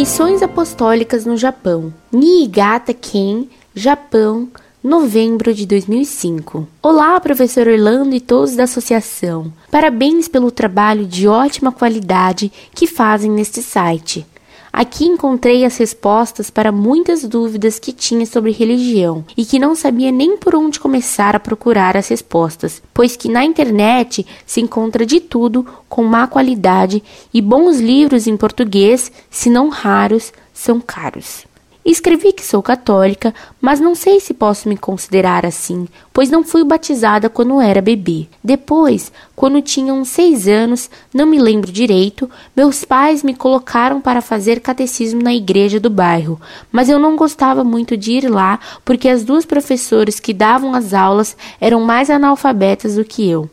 Missões Apostólicas no Japão. Niigata Ken, Japão, novembro de 2005. Olá, professor Orlando e todos da associação. Parabéns pelo trabalho de ótima qualidade que fazem neste site. Aqui encontrei as respostas para muitas dúvidas que tinha sobre religião e que não sabia nem por onde começar a procurar as respostas, pois que na internet se encontra de tudo com má qualidade e bons livros em português, se não raros, são caros. Escrevi que sou católica, mas não sei se posso me considerar assim, pois não fui batizada quando era bebê. Depois, quando tinha uns seis anos, não me lembro direito, meus pais me colocaram para fazer catecismo na igreja do bairro, mas eu não gostava muito de ir lá porque as duas professoras que davam as aulas eram mais analfabetas do que eu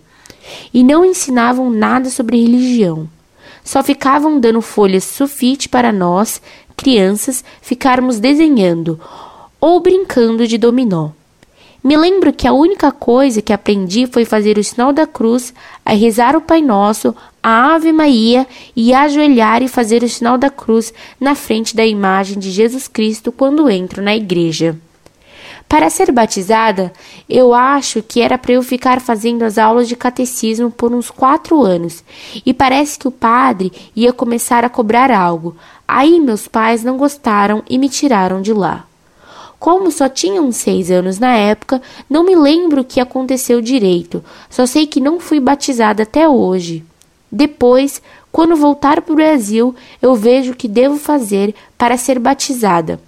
e não ensinavam nada sobre religião. Só ficavam dando folhas sulfite para nós, crianças, ficarmos desenhando ou brincando de dominó. Me lembro que a única coisa que aprendi foi fazer o sinal da cruz, a rezar o Pai Nosso, a Ave Maria e ajoelhar e fazer o sinal da cruz na frente da imagem de Jesus Cristo quando entro na igreja. Para ser batizada, eu acho que era para eu ficar fazendo as aulas de catecismo por uns quatro anos, e parece que o padre ia começar a cobrar algo. Aí meus pais não gostaram e me tiraram de lá. Como só tinha uns seis anos na época, não me lembro o que aconteceu direito, só sei que não fui batizada até hoje. Depois, quando voltar para o Brasil, eu vejo o que devo fazer para ser batizada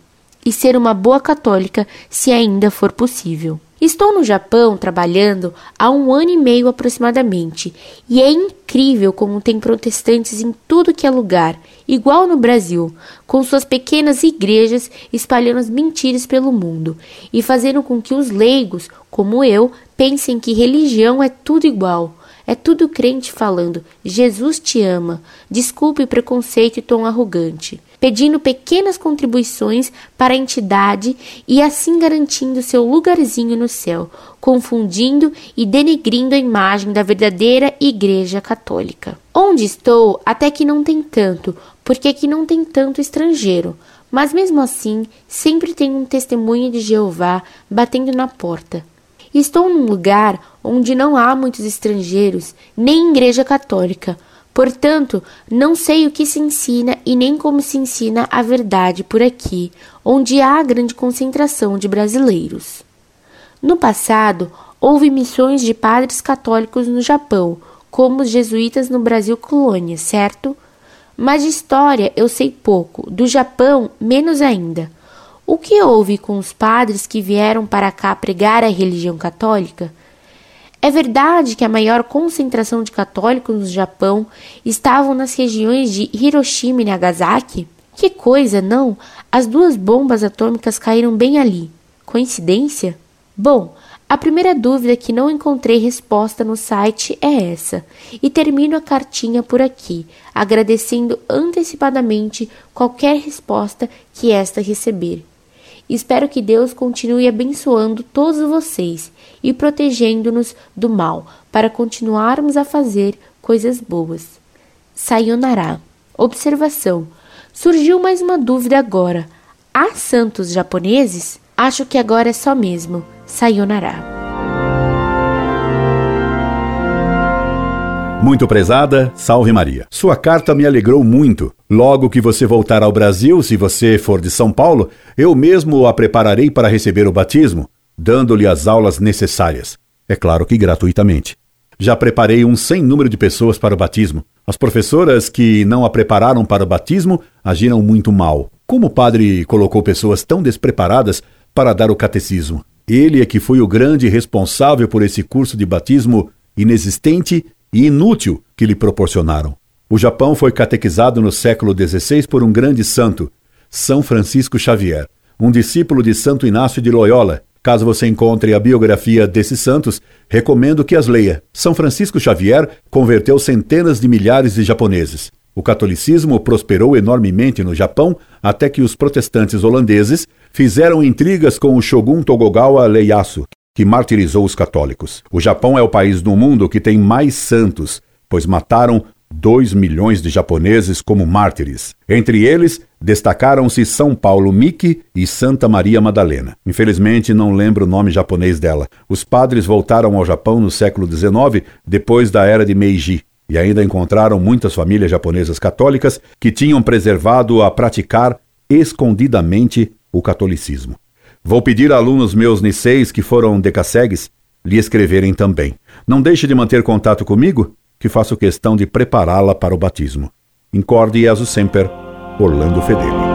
e ser uma boa católica se ainda for possível. Estou no Japão trabalhando há um ano e meio aproximadamente, e é incrível como tem protestantes em tudo que é lugar, igual no Brasil, com suas pequenas igrejas espalhando as mentiras pelo mundo e fazendo com que os leigos, como eu, pensem que religião é tudo igual. É tudo crente falando: Jesus te ama. Desculpe o preconceito e tom arrogante pedindo pequenas contribuições para a entidade e assim garantindo seu lugarzinho no céu, confundindo e denegrindo a imagem da verdadeira Igreja Católica. Onde estou, até que não tem tanto, porque aqui não tem tanto estrangeiro. Mas mesmo assim, sempre tem um testemunho de Jeová batendo na porta. Estou num lugar onde não há muitos estrangeiros, nem igreja católica, Portanto, não sei o que se ensina e nem como se ensina a verdade por aqui, onde há grande concentração de brasileiros. No passado, houve missões de padres católicos no Japão, como os jesuítas no Brasil colônia, certo? Mas de história eu sei pouco, do Japão menos ainda. O que houve com os padres que vieram para cá pregar a religião católica? É verdade que a maior concentração de católicos no Japão estavam nas regiões de Hiroshima e Nagasaki? Que coisa, não? As duas bombas atômicas caíram bem ali. Coincidência? Bom, a primeira dúvida que não encontrei resposta no site é essa, e termino a cartinha por aqui, agradecendo antecipadamente qualquer resposta que esta receber. Espero que Deus continue abençoando todos vocês e protegendo-nos do mal, para continuarmos a fazer coisas boas. Sayonara. Observação: surgiu mais uma dúvida agora. Há santos japoneses? Acho que agora é só mesmo. Sayonara. Muito prezada, salve Maria. Sua carta me alegrou muito. Logo que você voltar ao Brasil, se você for de São Paulo, eu mesmo a prepararei para receber o batismo, dando-lhe as aulas necessárias. É claro que gratuitamente. Já preparei um sem número de pessoas para o batismo. As professoras que não a prepararam para o batismo agiram muito mal. Como o padre colocou pessoas tão despreparadas para dar o catecismo? Ele é que foi o grande responsável por esse curso de batismo inexistente e inútil que lhe proporcionaram. O Japão foi catequizado no século XVI por um grande santo, São Francisco Xavier, um discípulo de Santo Inácio de Loyola. Caso você encontre a biografia desses santos, recomendo que as leia. São Francisco Xavier converteu centenas de milhares de japoneses. O catolicismo prosperou enormemente no Japão até que os protestantes holandeses fizeram intrigas com o shogun Tokugawa Ieyasu, que martirizou os católicos. O Japão é o país do mundo que tem mais santos, pois mataram dois milhões de japoneses como mártires. Entre eles, destacaram-se São Paulo Miki e Santa Maria Madalena. Infelizmente, não lembro o nome japonês dela. Os padres voltaram ao Japão no século XIX, depois da era de Meiji, e ainda encontraram muitas famílias japonesas católicas que tinham preservado a praticar escondidamente o catolicismo. Vou pedir a alunos meus niceis que foram decassegues lhe escreverem também. Não deixe de manter contato comigo, que faço questão de prepará-la para o batismo. Incorde e aso sempre, Orlando Fedeli.